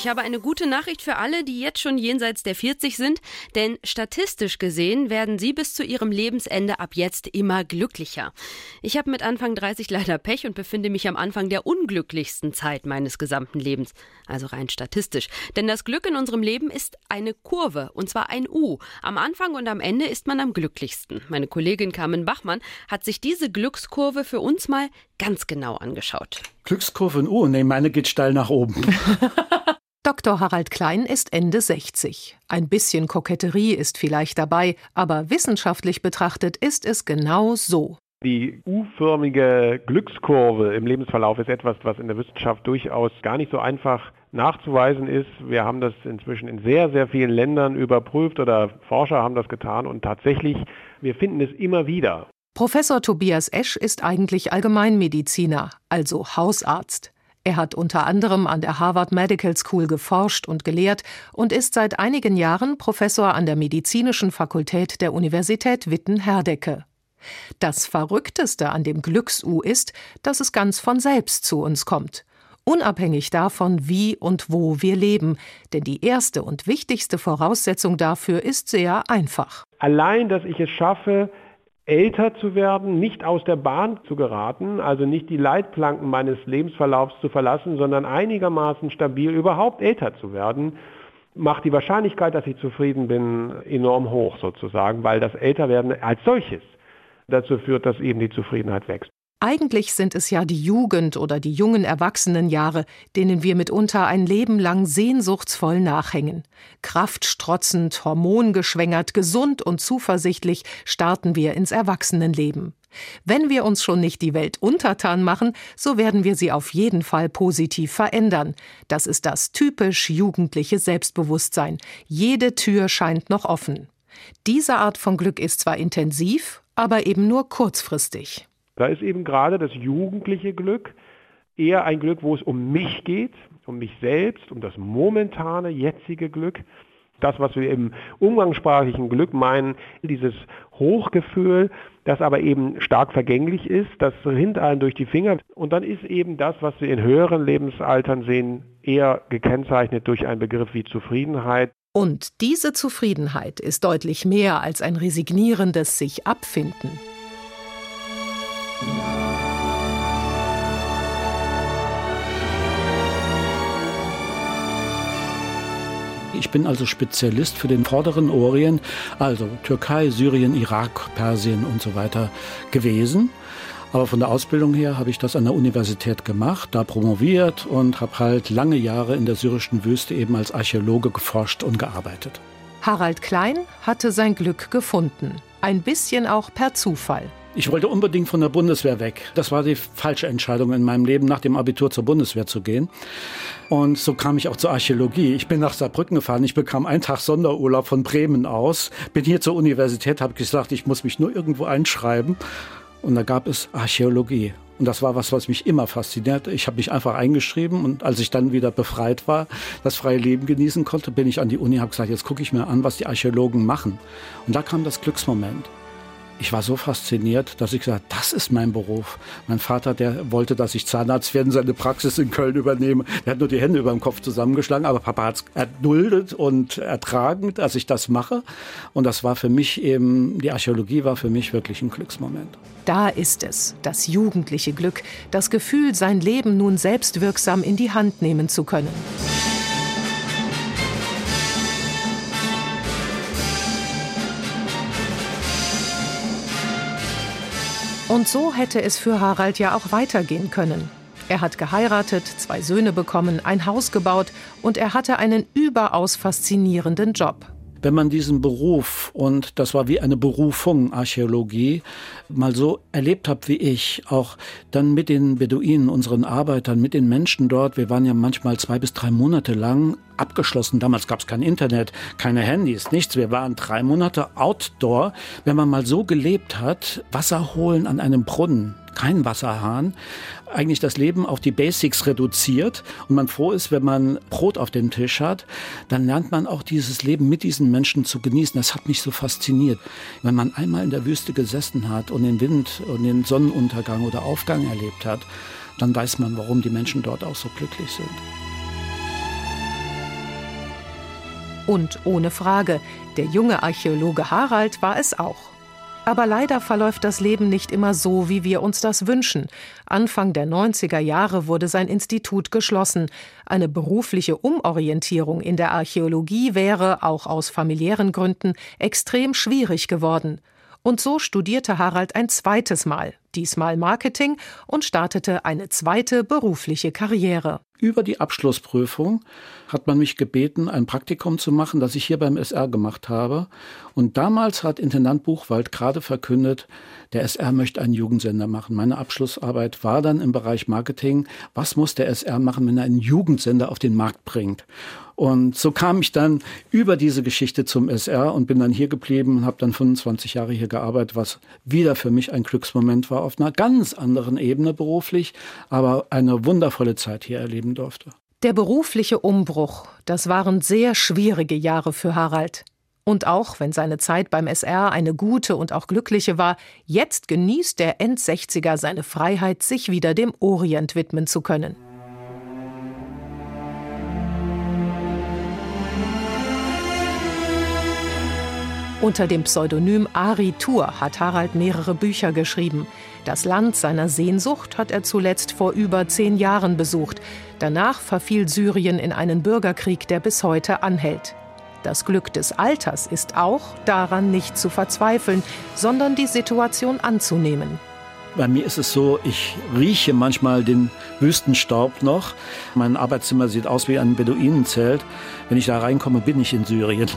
Ich habe eine gute Nachricht für alle, die jetzt schon jenseits der 40 sind, denn statistisch gesehen werden sie bis zu ihrem Lebensende ab jetzt immer glücklicher. Ich habe mit Anfang 30 leider Pech und befinde mich am Anfang der unglücklichsten Zeit meines gesamten Lebens, also rein statistisch. Denn das Glück in unserem Leben ist eine Kurve, und zwar ein U. Am Anfang und am Ende ist man am glücklichsten. Meine Kollegin Carmen Bachmann hat sich diese Glückskurve für uns mal ganz genau angeschaut. Glückskurve in U, nee, meine geht steil nach oben. Dr. Harald Klein ist Ende 60. Ein bisschen Koketterie ist vielleicht dabei, aber wissenschaftlich betrachtet ist es genau so. Die U-förmige Glückskurve im Lebensverlauf ist etwas, was in der Wissenschaft durchaus gar nicht so einfach nachzuweisen ist. Wir haben das inzwischen in sehr, sehr vielen Ländern überprüft oder Forscher haben das getan und tatsächlich, wir finden es immer wieder. Professor Tobias Esch ist eigentlich Allgemeinmediziner, also Hausarzt. Er hat unter anderem an der Harvard Medical School geforscht und gelehrt und ist seit einigen Jahren Professor an der Medizinischen Fakultät der Universität Witten-Herdecke. Das Verrückteste an dem Glücks-U ist, dass es ganz von selbst zu uns kommt. Unabhängig davon, wie und wo wir leben. Denn die erste und wichtigste Voraussetzung dafür ist sehr einfach. Allein, dass ich es schaffe, älter zu werden, nicht aus der Bahn zu geraten, also nicht die Leitplanken meines Lebensverlaufs zu verlassen, sondern einigermaßen stabil überhaupt älter zu werden, macht die Wahrscheinlichkeit, dass ich zufrieden bin, enorm hoch sozusagen, weil das Älterwerden als solches dazu führt, dass eben die Zufriedenheit wächst. Eigentlich sind es ja die Jugend oder die jungen Erwachsenenjahre, denen wir mitunter ein Leben lang sehnsuchtsvoll nachhängen. Kraftstrotzend, hormongeschwängert, gesund und zuversichtlich starten wir ins Erwachsenenleben. Wenn wir uns schon nicht die Welt untertan machen, so werden wir sie auf jeden Fall positiv verändern. Das ist das typisch jugendliche Selbstbewusstsein. Jede Tür scheint noch offen. Diese Art von Glück ist zwar intensiv, aber eben nur kurzfristig. Da ist eben gerade das jugendliche Glück eher ein Glück, wo es um mich geht, um mich selbst, um das momentane, jetzige Glück. Das, was wir im umgangssprachlichen Glück meinen, dieses Hochgefühl, das aber eben stark vergänglich ist, das rinnt einem durch die Finger. Und dann ist eben das, was wir in höheren Lebensaltern sehen, eher gekennzeichnet durch einen Begriff wie Zufriedenheit. Und diese Zufriedenheit ist deutlich mehr als ein resignierendes sich abfinden. Ich bin also Spezialist für den vorderen Orient, also Türkei, Syrien, Irak, Persien und so weiter gewesen. Aber von der Ausbildung her habe ich das an der Universität gemacht, da promoviert und habe halt lange Jahre in der syrischen Wüste eben als Archäologe geforscht und gearbeitet. Harald Klein hatte sein Glück gefunden. Ein bisschen auch per Zufall. Ich wollte unbedingt von der Bundeswehr weg. Das war die falsche Entscheidung in meinem Leben, nach dem Abitur zur Bundeswehr zu gehen. Und so kam ich auch zur Archäologie. Ich bin nach Saarbrücken gefahren. Ich bekam einen Tag Sonderurlaub von Bremen aus. Bin hier zur Universität, habe gesagt, ich muss mich nur irgendwo einschreiben. Und da gab es Archäologie. Und das war was, was mich immer fasziniert. Ich habe mich einfach eingeschrieben und als ich dann wieder befreit war, das freie Leben genießen konnte, bin ich an die Uni, habe gesagt, jetzt gucke ich mir an, was die Archäologen machen. Und da kam das Glücksmoment ich war so fasziniert, dass ich gesagt das ist mein Beruf. Mein Vater, der wollte, dass ich Zahnarzt werde, seine Praxis in Köln übernehme. Der hat nur die Hände über dem Kopf zusammengeschlagen, aber Papa hat es erduldet und ertragen, dass ich das mache. Und das war für mich eben, die Archäologie war für mich wirklich ein Glücksmoment. Da ist es, das jugendliche Glück, das Gefühl, sein Leben nun selbstwirksam in die Hand nehmen zu können. Und so hätte es für Harald ja auch weitergehen können. Er hat geheiratet, zwei Söhne bekommen, ein Haus gebaut und er hatte einen überaus faszinierenden Job wenn man diesen Beruf, und das war wie eine Berufung Archäologie, mal so erlebt hat wie ich, auch dann mit den Beduinen, unseren Arbeitern, mit den Menschen dort, wir waren ja manchmal zwei bis drei Monate lang abgeschlossen. Damals gab es kein Internet, keine Handys, nichts. Wir waren drei Monate outdoor. Wenn man mal so gelebt hat, Wasser holen an einem Brunnen, keinen Wasserhahn, eigentlich das Leben auf die Basics reduziert und man froh ist, wenn man Brot auf dem Tisch hat, dann lernt man auch dieses Leben mit diesen Menschen zu genießen. Das hat mich so fasziniert. Wenn man einmal in der Wüste gesessen hat und den Wind und den Sonnenuntergang oder Aufgang erlebt hat, dann weiß man, warum die Menschen dort auch so glücklich sind. Und ohne Frage, der junge Archäologe Harald war es auch. Aber leider verläuft das Leben nicht immer so, wie wir uns das wünschen. Anfang der 90er Jahre wurde sein Institut geschlossen. Eine berufliche Umorientierung in der Archäologie wäre, auch aus familiären Gründen, extrem schwierig geworden. Und so studierte Harald ein zweites Mal, diesmal Marketing, und startete eine zweite berufliche Karriere. Über die Abschlussprüfung hat man mich gebeten, ein Praktikum zu machen, das ich hier beim SR gemacht habe. Und damals hat Intendant Buchwald gerade verkündet, der SR möchte einen Jugendsender machen. Meine Abschlussarbeit war dann im Bereich Marketing. Was muss der SR machen, wenn er einen Jugendsender auf den Markt bringt? Und so kam ich dann über diese Geschichte zum SR und bin dann hier geblieben und habe dann 25 Jahre hier gearbeitet, was wieder für mich ein Glücksmoment war, auf einer ganz anderen Ebene beruflich, aber eine wundervolle Zeit hier erleben durfte. Der berufliche Umbruch, das waren sehr schwierige Jahre für Harald. Und auch wenn seine Zeit beim SR eine gute und auch glückliche war, jetzt genießt der Endsechziger seine Freiheit, sich wieder dem Orient widmen zu können. Unter dem Pseudonym Ari Tour hat Harald mehrere Bücher geschrieben. Das Land seiner Sehnsucht hat er zuletzt vor über zehn Jahren besucht. Danach verfiel Syrien in einen Bürgerkrieg, der bis heute anhält. Das Glück des Alters ist auch, daran nicht zu verzweifeln, sondern die Situation anzunehmen. Bei mir ist es so, ich rieche manchmal den Wüstenstaub noch. Mein Arbeitszimmer sieht aus wie ein Beduinenzelt. Wenn ich da reinkomme, bin ich in Syrien.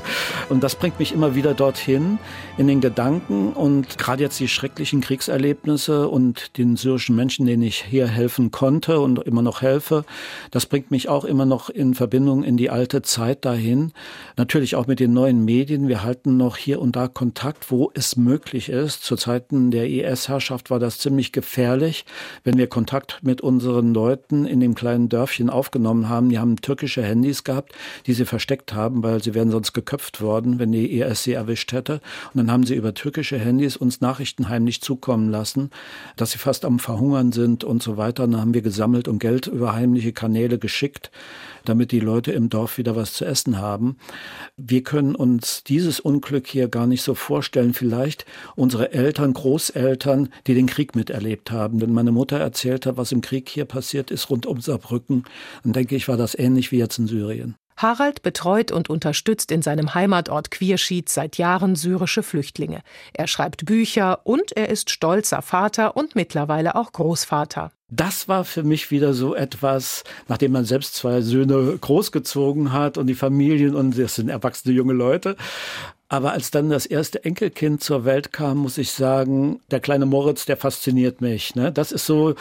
Und das bringt mich immer wieder dorthin, in den Gedanken. Und gerade jetzt die schrecklichen Kriegserlebnisse und den syrischen Menschen, denen ich hier helfen konnte und immer noch helfe, das bringt mich auch immer noch in Verbindung in die alte Zeit dahin. Natürlich auch mit den neuen Medien. Wir halten noch hier und da Kontakt, wo es möglich ist. Zu Zeiten der IS-Herrschaft war das ziemlich gefährlich, wenn wir Kontakt mit unseren Leuten in dem kleinen Dörfchen aufgenommen haben. Die haben türkische Handys gehabt, die sie versteckt haben, weil sie wären sonst geköpft worden, wenn die ES sie erwischt hätte. Und dann haben sie über türkische Handys uns Nachrichten heimlich zukommen lassen, dass sie fast am Verhungern sind und so weiter. Und dann haben wir gesammelt und Geld über heimliche Kanäle geschickt damit die Leute im Dorf wieder was zu essen haben. Wir können uns dieses Unglück hier gar nicht so vorstellen. Vielleicht unsere Eltern, Großeltern, die den Krieg miterlebt haben. Wenn meine Mutter erzählt hat, was im Krieg hier passiert ist rund um Saarbrücken, dann denke ich, war das ähnlich wie jetzt in Syrien. Harald betreut und unterstützt in seinem Heimatort Quierschied seit Jahren syrische Flüchtlinge. Er schreibt Bücher und er ist stolzer Vater und mittlerweile auch Großvater. Das war für mich wieder so etwas, nachdem man selbst zwei Söhne großgezogen hat und die Familien und das sind erwachsene junge Leute. Aber als dann das erste Enkelkind zur Welt kam, muss ich sagen, der kleine Moritz, der fasziniert mich. Ne? Das ist so,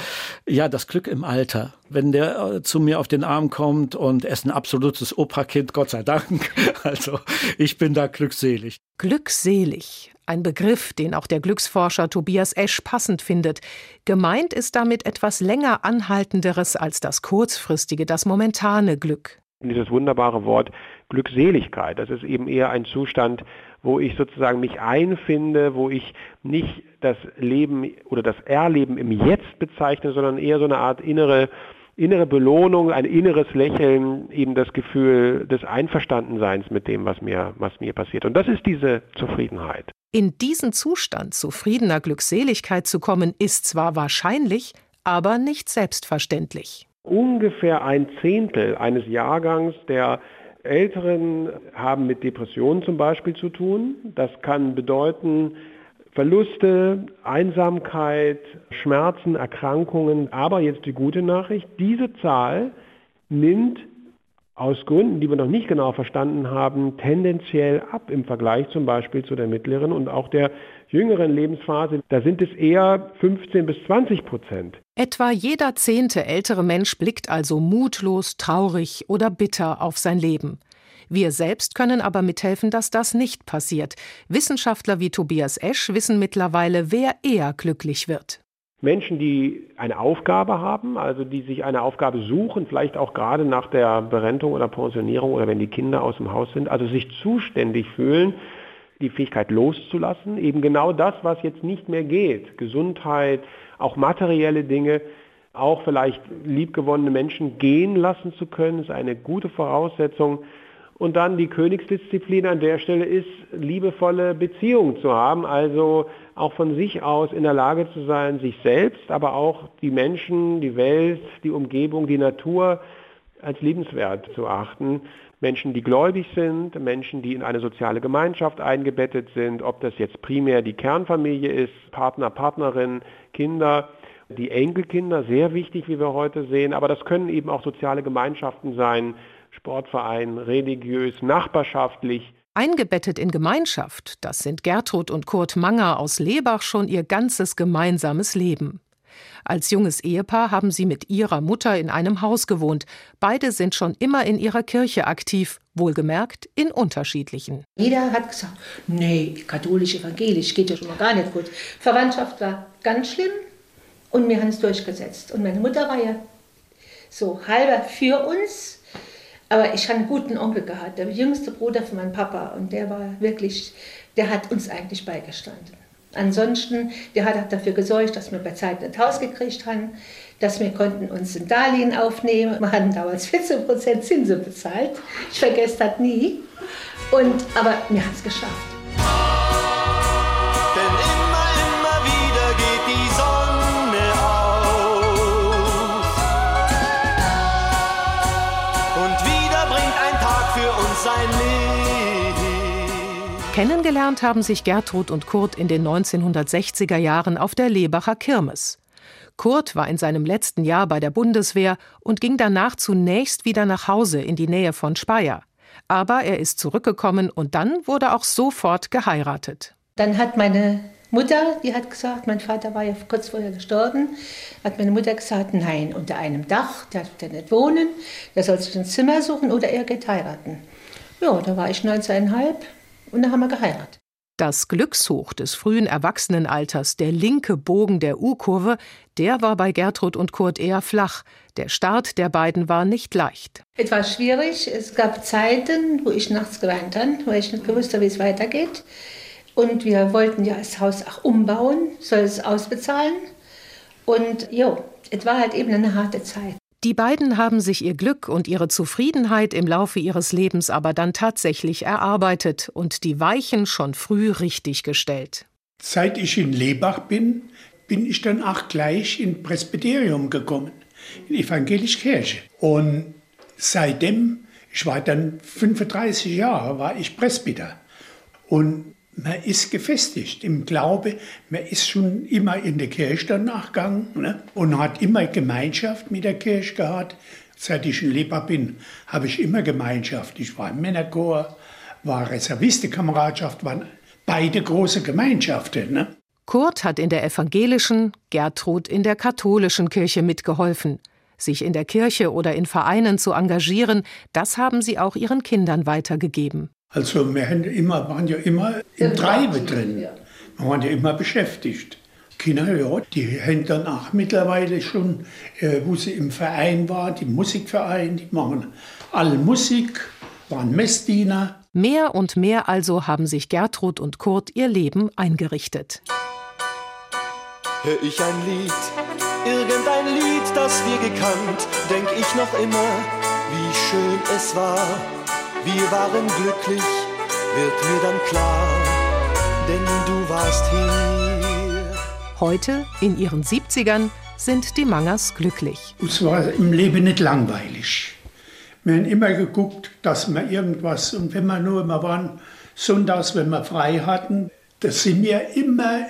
ja, das Glück im Alter. Wenn der äh, zu mir auf den Arm kommt und er ist ein absolutes Operkind, Gott sei Dank. Also ich bin da glückselig. Glückselig. Ein Begriff, den auch der Glücksforscher Tobias Esch passend findet. Gemeint ist damit etwas länger anhaltenderes als das kurzfristige, das momentane Glück. Dieses wunderbare Wort Glückseligkeit. Das ist eben eher ein Zustand, wo ich sozusagen mich einfinde, wo ich nicht das Leben oder das Erleben im Jetzt bezeichne, sondern eher so eine Art innere innere Belohnung, ein inneres Lächeln, eben das Gefühl des Einverstandenseins mit dem, was mir, was mir passiert. Und das ist diese Zufriedenheit. In diesen Zustand zufriedener Glückseligkeit zu kommen, ist zwar wahrscheinlich, aber nicht selbstverständlich. Ungefähr ein Zehntel eines Jahrgangs der Älteren haben mit Depressionen zum Beispiel zu tun. Das kann bedeuten Verluste, Einsamkeit, Schmerzen, Erkrankungen. Aber jetzt die gute Nachricht, diese Zahl nimmt aus Gründen, die wir noch nicht genau verstanden haben, tendenziell ab im Vergleich zum Beispiel zu der mittleren und auch der jüngeren Lebensphase. Da sind es eher 15 bis 20 Prozent. Etwa jeder zehnte ältere Mensch blickt also mutlos, traurig oder bitter auf sein Leben. Wir selbst können aber mithelfen, dass das nicht passiert. Wissenschaftler wie Tobias Esch wissen mittlerweile, wer eher glücklich wird. Menschen, die eine Aufgabe haben, also die sich eine Aufgabe suchen, vielleicht auch gerade nach der Berentung oder Pensionierung oder wenn die Kinder aus dem Haus sind, also sich zuständig fühlen, die Fähigkeit loszulassen, eben genau das, was jetzt nicht mehr geht, Gesundheit, auch materielle Dinge, auch vielleicht liebgewonnene Menschen gehen lassen zu können, ist eine gute Voraussetzung. Und dann die Königsdisziplin an der Stelle ist, liebevolle Beziehungen zu haben, also auch von sich aus in der Lage zu sein, sich selbst, aber auch die Menschen, die Welt, die Umgebung, die Natur als liebenswert zu achten. Menschen, die gläubig sind, Menschen, die in eine soziale Gemeinschaft eingebettet sind, ob das jetzt primär die Kernfamilie ist, Partner, Partnerin, Kinder, die Enkelkinder, sehr wichtig, wie wir heute sehen, aber das können eben auch soziale Gemeinschaften sein, Sportverein, religiös, nachbarschaftlich. Eingebettet in Gemeinschaft, das sind Gertrud und Kurt Manger aus Lebach schon ihr ganzes gemeinsames Leben. Als junges Ehepaar haben sie mit ihrer Mutter in einem Haus gewohnt. Beide sind schon immer in ihrer Kirche aktiv, wohlgemerkt in unterschiedlichen. Jeder hat gesagt, nee, katholisch, evangelisch geht ja schon mal gar nicht gut. Verwandtschaft war ganz schlimm und wir haben es durchgesetzt. Und meine Mutter war ja so halber für uns, aber ich habe einen guten Onkel gehabt, der jüngste Bruder von meinem Papa und der war wirklich, der hat uns eigentlich beigestanden. Ansonsten, der hat dafür gesorgt, dass wir bei Zeit ein Haus gekriegt haben, dass wir konnten uns ein Darlehen aufnehmen. Wir hatten damals 14 Prozent Zinsen bezahlt. Ich vergesse das nie. Und, aber wir haben es geschafft. Kennengelernt haben sich Gertrud und Kurt in den 1960er Jahren auf der Lebacher Kirmes. Kurt war in seinem letzten Jahr bei der Bundeswehr und ging danach zunächst wieder nach Hause in die Nähe von Speyer. Aber er ist zurückgekommen und dann wurde auch sofort geheiratet. Dann hat meine Mutter, die hat gesagt, mein Vater war ja kurz vorher gestorben, hat meine Mutter gesagt, nein, unter einem Dach, der darf nicht wohnen, der soll sich ein Zimmer suchen oder er geht heiraten. Ja, da war ich 19,5 und dann haben wir geheiratet. Das Glückshoch des frühen Erwachsenenalters, der linke Bogen der U-Kurve, der war bei Gertrud und Kurt eher flach. Der Start der beiden war nicht leicht. Es war schwierig. Es gab Zeiten, wo ich nachts geweint habe, weil ich nicht gewusst habe, wie es weitergeht. Und wir wollten ja das Haus auch umbauen, soll es ausbezahlen. Und jo, es war halt eben eine harte Zeit. Die beiden haben sich ihr Glück und ihre Zufriedenheit im Laufe ihres Lebens aber dann tatsächlich erarbeitet und die Weichen schon früh richtig gestellt. Seit ich in Lebach bin, bin ich dann auch gleich in Presbyterium gekommen, in evangelische Kirche. Und seitdem, ich war dann 35 Jahre, war ich Presbyter. Und man ist gefestigt im Glaube, man ist schon immer in der Kirche danach gegangen ne? und hat immer Gemeinschaft mit der Kirche gehabt. Seit ich in Lebach bin, habe ich immer Gemeinschaft. Ich war im Männerchor, war Reservistenkameradschaft, waren beide große Gemeinschaften. Ne? Kurt hat in der evangelischen, Gertrud in der katholischen Kirche mitgeholfen. Sich in der Kirche oder in Vereinen zu engagieren, das haben sie auch ihren Kindern weitergegeben. Also wir haben immer, waren ja immer im Treibe drin. Wir waren ja immer beschäftigt. Kinder, ja, die haben dann auch mittlerweile schon, äh, wo sie im Verein waren, die Musikverein, die machen alle Musik, waren Messdiener. Mehr und mehr also haben sich Gertrud und Kurt ihr Leben eingerichtet. Hör ich ein Lied, irgendein Lied, das wir gekannt, denk ich noch immer, wie schön es war. Wir waren glücklich, wird mir dann klar, denn du warst hier. Heute, in ihren 70ern, sind die Mangers glücklich. Es war im Leben nicht langweilig. Wir haben immer geguckt, dass wir irgendwas, und wenn wir nur immer waren, sonntags, wenn wir frei hatten, da sind wir immer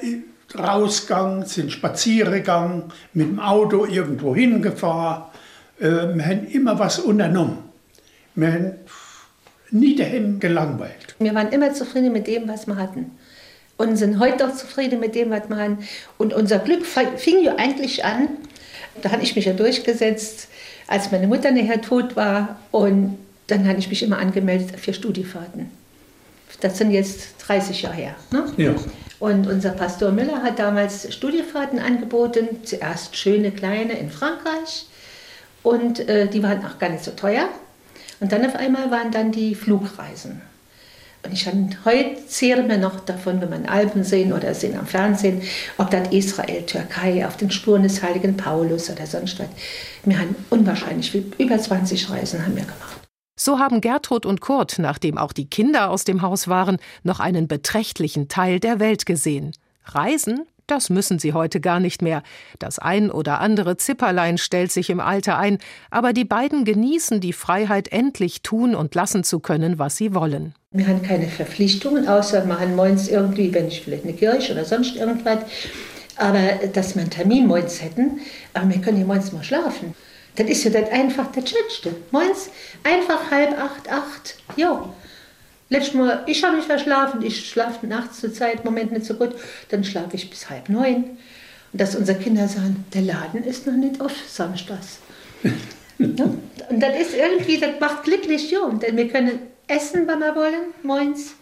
rausgegangen, sind spazieren gegangen, mit dem Auto irgendwo hingefahren. Äh, Wir haben immer was unternommen. Wir haben nie daheim gelangweilt. Wir waren immer zufrieden mit dem, was wir hatten. Und sind heute noch zufrieden mit dem, was wir haben. Und unser Glück fing ja eigentlich an, da habe ich mich ja durchgesetzt, als meine Mutter nachher tot war. Und dann habe ich mich immer angemeldet für Studiefahrten. Das sind jetzt 30 Jahre her. Ne? Ja. Und unser Pastor Müller hat damals Studiefahrten angeboten, zuerst schöne kleine in Frankreich und äh, die waren auch gar nicht so teuer. Und dann auf einmal waren dann die Flugreisen. Und ich heute zehre mir noch davon, wenn man Alben sehen oder sehen am Fernsehen, ob das Israel, Türkei, auf den Spuren des heiligen Paulus oder sonst was. Wir haben unwahrscheinlich über 20 Reisen haben wir gemacht. So haben Gertrud und Kurt, nachdem auch die Kinder aus dem Haus waren, noch einen beträchtlichen Teil der Welt gesehen. Reisen, das müssen sie heute gar nicht mehr. Das ein oder andere Zipperlein stellt sich im Alter ein, aber die beiden genießen die Freiheit, endlich tun und lassen zu können, was sie wollen. Wir haben keine Verpflichtungen, außer wir haben morgens irgendwie, wenn ich vielleicht eine Kirche oder sonst irgendwas, aber dass wir einen Termin morgens hätten, aber wir können ja morgens mal schlafen. Das ist ja das einfach das Schönste. Moins einfach halb acht, acht. Ja. Letztes Mal, ich habe mich verschlafen, ich schlafe nachts zur Zeit im Moment nicht so gut, dann schlafe ich bis halb neun. Und dass unsere Kinder sagen, der Laden ist noch nicht auf samstags. ja. Und das ist irgendwie, das macht glücklich, ja. Denn wir können essen, wann wir wollen, moins,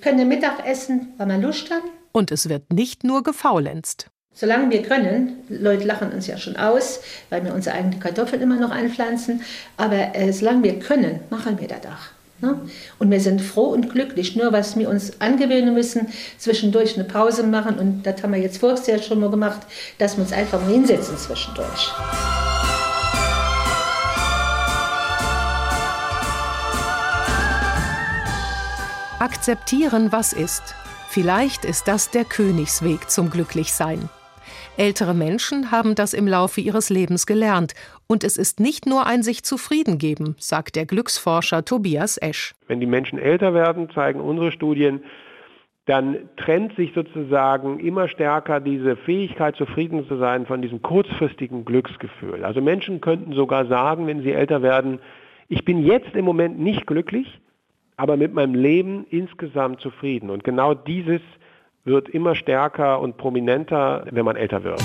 können Mittag essen, wann wir Lust haben. Und es wird nicht nur gefaulenzt. Solange wir können, Leute lachen uns ja schon aus, weil wir unsere eigenen Kartoffeln immer noch anpflanzen, aber äh, solange wir können, machen wir das auch. Ne? Und wir sind froh und glücklich. Nur was wir uns angewöhnen müssen, zwischendurch eine Pause machen, und das haben wir jetzt voriges Jahr schon mal gemacht, dass wir uns einfach mal hinsetzen zwischendurch. Akzeptieren, was ist. Vielleicht ist das der Königsweg zum Glücklichsein. Ältere Menschen haben das im Laufe ihres Lebens gelernt. Und es ist nicht nur ein sich zufrieden geben, sagt der Glücksforscher Tobias Esch. Wenn die Menschen älter werden, zeigen unsere Studien, dann trennt sich sozusagen immer stärker diese Fähigkeit, zufrieden zu sein, von diesem kurzfristigen Glücksgefühl. Also Menschen könnten sogar sagen, wenn sie älter werden, ich bin jetzt im Moment nicht glücklich, aber mit meinem Leben insgesamt zufrieden. Und genau dieses wird immer stärker und prominenter, wenn man älter wird.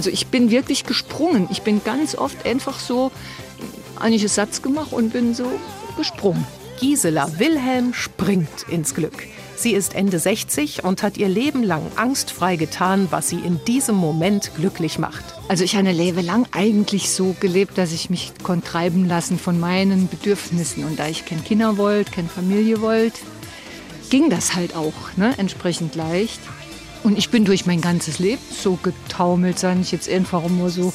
Also ich bin wirklich gesprungen. Ich bin ganz oft einfach so eigentlich einen Satz gemacht und bin so gesprungen. Gisela Wilhelm springt ins Glück. Sie ist Ende 60 und hat ihr Leben lang angstfrei getan, was sie in diesem Moment glücklich macht. Also ich habe ein Leben lang eigentlich so gelebt, dass ich mich konnte treiben lassen von meinen Bedürfnissen. Und da ich kein Kinder wollte, keine Familie wollte, ging das halt auch ne, entsprechend leicht. Und ich bin durch mein ganzes Leben so getaumelt, sage ich jetzt einfach immer so,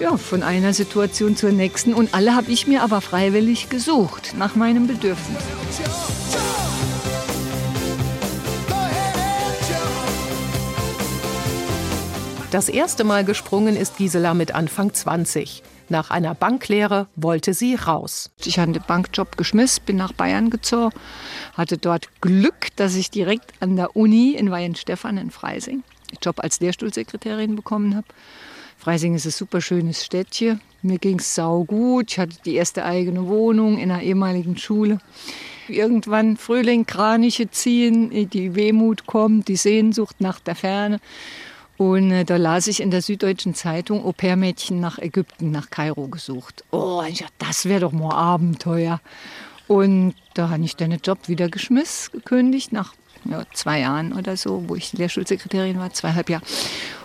ja, von einer Situation zur nächsten. Und alle habe ich mir aber freiwillig gesucht, nach meinem Bedürfnis. Das erste Mal gesprungen ist Gisela mit Anfang 20. Nach einer Banklehre wollte sie raus. Ich hatte den Bankjob geschmissen, bin nach Bayern gezogen, hatte dort Glück, dass ich direkt an der Uni in Weihenstephan in Freising den Job als Lehrstuhlsekretärin bekommen habe. Freising ist ein super schönes Städtchen. Mir ging es saugut. Ich hatte die erste eigene Wohnung in einer ehemaligen Schule. Irgendwann Frühling, Kraniche ziehen, die Wehmut kommt, die Sehnsucht nach der Ferne. Und äh, da las ich in der Süddeutschen Zeitung, Au-pair-Mädchen nach Ägypten, nach Kairo gesucht. Oh, ich dachte, das wäre doch mal Abenteuer. Und da habe ich den Job wieder geschmissen, gekündigt, nach ja, zwei Jahren oder so, wo ich Lehrschulsekretärin war, zweieinhalb Jahre.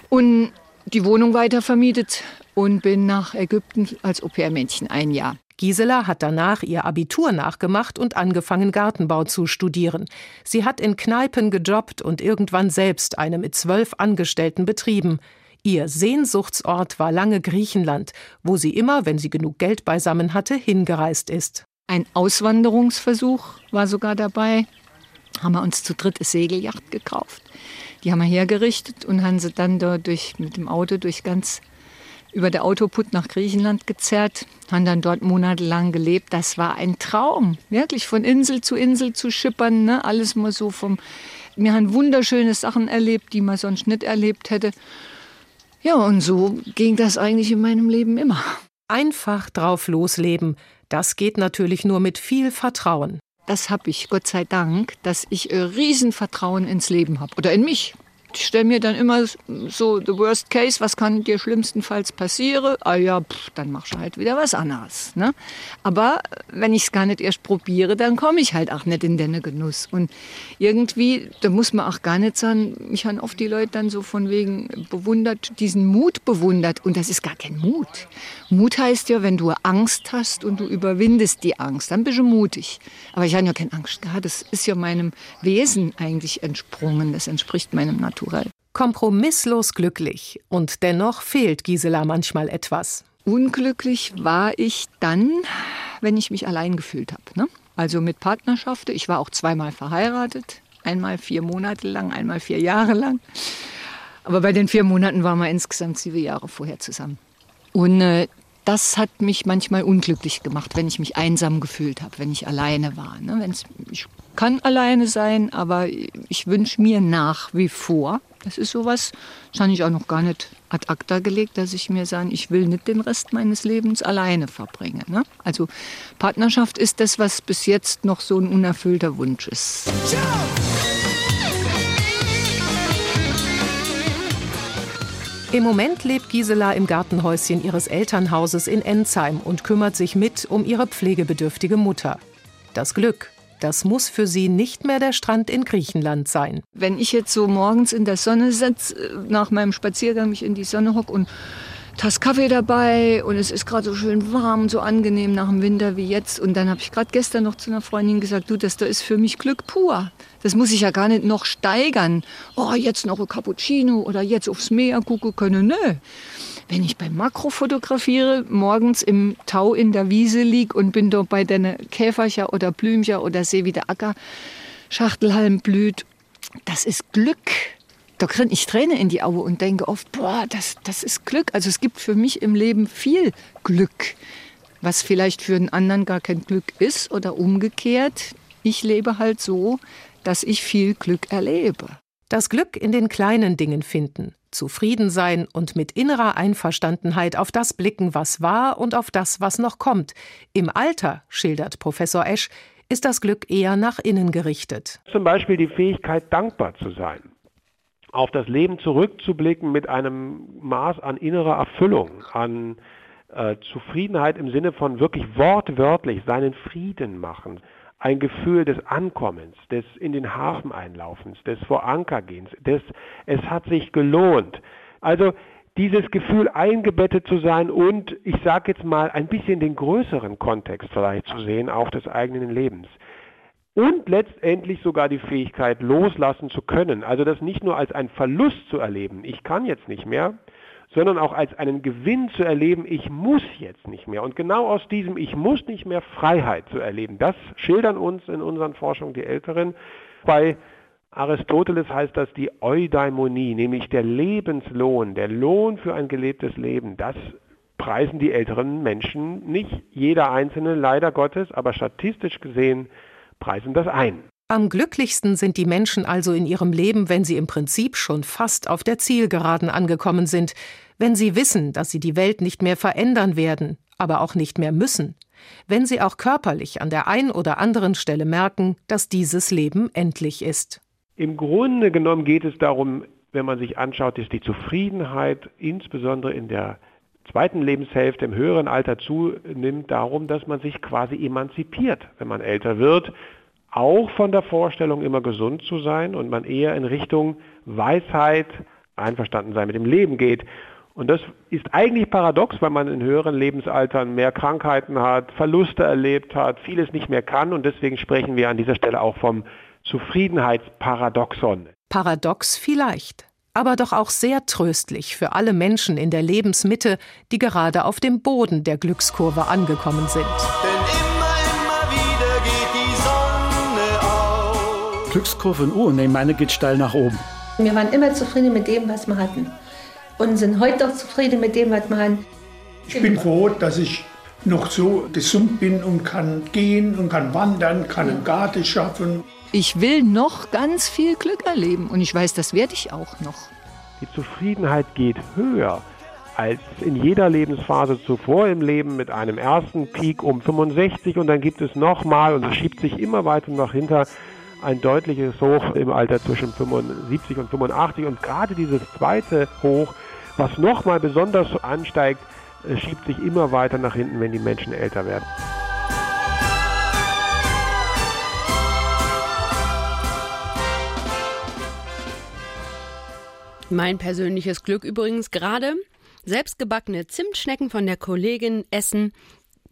Und die Wohnung weiter vermietet und bin nach Ägypten als Au-pair-Mädchen ein Jahr. Gisela hat danach ihr Abitur nachgemacht und angefangen, Gartenbau zu studieren. Sie hat in Kneipen gejobbt und irgendwann selbst eine mit zwölf Angestellten betrieben. Ihr Sehnsuchtsort war lange Griechenland, wo sie immer, wenn sie genug Geld beisammen hatte, hingereist ist. Ein Auswanderungsversuch war sogar dabei. Haben wir uns zu dritt eine Segelyacht gekauft. Die haben wir hergerichtet und haben sie dann dort durch, mit dem Auto durch ganz über der Autoput nach Griechenland gezerrt, haben dann dort monatelang gelebt. Das war ein Traum, wirklich von Insel zu Insel zu schippern, ne? alles mal so vom. Wir haben wunderschöne Sachen erlebt, die man sonst nicht erlebt hätte. Ja, und so ging das eigentlich in meinem Leben immer. Einfach drauf losleben, das geht natürlich nur mit viel Vertrauen. Das habe ich, Gott sei Dank, dass ich ein Riesenvertrauen ins Leben habe oder in mich. Ich stelle mir dann immer so the worst case, was kann dir schlimmstenfalls passieren? Ah ja, pff, dann machst du halt wieder was anderes. Ne? Aber wenn ich es gar nicht erst probiere, dann komme ich halt auch nicht in den Genuss. Und irgendwie, da muss man auch gar nicht sagen, mich haben oft die Leute dann so von wegen bewundert, diesen Mut bewundert. Und das ist gar kein Mut. Mut heißt ja, wenn du Angst hast und du überwindest die Angst, dann bist du mutig. Aber ich habe ja keine Angst gehabt. Das ist ja meinem Wesen eigentlich entsprungen. Das entspricht meinem Natur naturell. Kompromisslos glücklich und dennoch fehlt Gisela manchmal etwas. Unglücklich war ich dann, wenn ich mich allein gefühlt habe. Ne? Also mit Partnerschaft. Ich war auch zweimal verheiratet. Einmal vier Monate lang, einmal vier Jahre lang. Aber bei den vier Monaten waren wir insgesamt sieben Jahre vorher zusammen. Und äh, das hat mich manchmal unglücklich gemacht, wenn ich mich einsam gefühlt habe, wenn ich alleine war. Ne? Wenn's, ich kann alleine sein, aber ich wünsche mir nach wie vor, das ist sowas, das habe ich auch noch gar nicht ad acta gelegt, dass ich mir sage, ich will nicht den Rest meines Lebens alleine verbringen. Ne? Also Partnerschaft ist das, was bis jetzt noch so ein unerfüllter Wunsch ist. Im Moment lebt Gisela im Gartenhäuschen ihres Elternhauses in Enzheim und kümmert sich mit um ihre pflegebedürftige Mutter. Das Glück, das muss für sie nicht mehr der Strand in Griechenland sein. Wenn ich jetzt so morgens in der Sonne sitze, nach meinem Spaziergang mich in die Sonne hocke und Tass Kaffee dabei und es ist gerade so schön warm und so angenehm nach dem Winter wie jetzt. Und dann habe ich gerade gestern noch zu einer Freundin gesagt, du, das da ist für mich Glück pur. Das muss ich ja gar nicht noch steigern. Oh, jetzt noch ein Cappuccino oder jetzt aufs Meer gucken können. Nö. Wenn ich beim Makro fotografiere, morgens im Tau in der Wiese lieg und bin dort bei den Käfercher oder Blümcher oder sehe, wie der Acker Schachtelhalm blüht, das ist Glück da kriege ich Träne in die Augen und denke oft, boah, das, das ist Glück. Also es gibt für mich im Leben viel Glück, was vielleicht für den anderen gar kein Glück ist oder umgekehrt. Ich lebe halt so, dass ich viel Glück erlebe. Das Glück in den kleinen Dingen finden, zufrieden sein und mit innerer Einverstandenheit auf das blicken, was war und auf das, was noch kommt. Im Alter, schildert Professor Esch, ist das Glück eher nach innen gerichtet. Zum Beispiel die Fähigkeit, dankbar zu sein auf das Leben zurückzublicken mit einem Maß an innerer Erfüllung, an äh, Zufriedenheit im Sinne von wirklich wortwörtlich seinen Frieden machen, ein Gefühl des Ankommens, des in den Hafen einlaufens, des Vor Anker gehens, des es hat sich gelohnt. Also dieses Gefühl eingebettet zu sein und ich sage jetzt mal ein bisschen den größeren Kontext vielleicht zu sehen, auch des eigenen Lebens und letztendlich sogar die Fähigkeit loslassen zu können. Also das nicht nur als einen Verlust zu erleben, ich kann jetzt nicht mehr, sondern auch als einen Gewinn zu erleben, ich muss jetzt nicht mehr. Und genau aus diesem Ich muss nicht mehr Freiheit zu erleben, das schildern uns in unseren Forschungen die Älteren. Bei Aristoteles heißt das die Eudaimonie, nämlich der Lebenslohn, der Lohn für ein gelebtes Leben. Das preisen die älteren Menschen nicht jeder einzelne, leider Gottes, aber statistisch gesehen preisen das ein. Am glücklichsten sind die Menschen also in ihrem Leben, wenn sie im Prinzip schon fast auf der Zielgeraden angekommen sind, wenn sie wissen, dass sie die Welt nicht mehr verändern werden, aber auch nicht mehr müssen, wenn sie auch körperlich an der ein oder anderen Stelle merken, dass dieses Leben endlich ist. Im Grunde genommen geht es darum, wenn man sich anschaut, dass die Zufriedenheit insbesondere in der zweiten Lebenshälfte im höheren Alter zunimmt, darum, dass man sich quasi emanzipiert, wenn man älter wird, auch von der Vorstellung, immer gesund zu sein und man eher in Richtung Weisheit, einverstanden sein mit dem Leben geht. Und das ist eigentlich paradox, weil man in höheren Lebensaltern mehr Krankheiten hat, Verluste erlebt hat, vieles nicht mehr kann und deswegen sprechen wir an dieser Stelle auch vom Zufriedenheitsparadoxon. Paradox vielleicht aber doch auch sehr tröstlich für alle Menschen in der Lebensmitte, die gerade auf dem Boden der Glückskurve angekommen sind. Immer, immer wieder geht die Sonne auf. Glückskurve, oh, nee, meine geht steil nach oben. Wir waren immer zufrieden mit dem, was wir hatten. Und sind heute auch zufrieden mit dem, was wir haben. Ich bin froh, dass ich noch so gesund bin und kann gehen und kann wandern, kann einen Garten schaffen. Ich will noch ganz viel Glück erleben und ich weiß, das werde ich auch noch. Die Zufriedenheit geht höher als in jeder Lebensphase zuvor im Leben mit einem ersten Peak um 65 und dann gibt es nochmal und es schiebt sich immer weiter nach hinter ein deutliches Hoch im Alter zwischen 75 und 85 und gerade dieses zweite Hoch, was nochmal besonders ansteigt, schiebt sich immer weiter nach hinten, wenn die Menschen älter werden. Mein persönliches Glück übrigens gerade. Selbstgebackene Zimtschnecken von der Kollegin essen,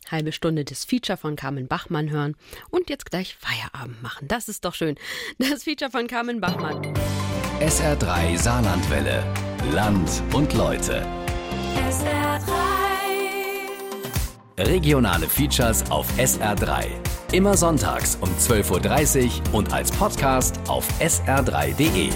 halbe Stunde das Feature von Carmen Bachmann hören und jetzt gleich Feierabend machen. Das ist doch schön. Das Feature von Carmen Bachmann. SR3 Saarlandwelle. Land und Leute. SR3. Regionale Features auf SR3. Immer sonntags um 12.30 Uhr und als Podcast auf sr3.de.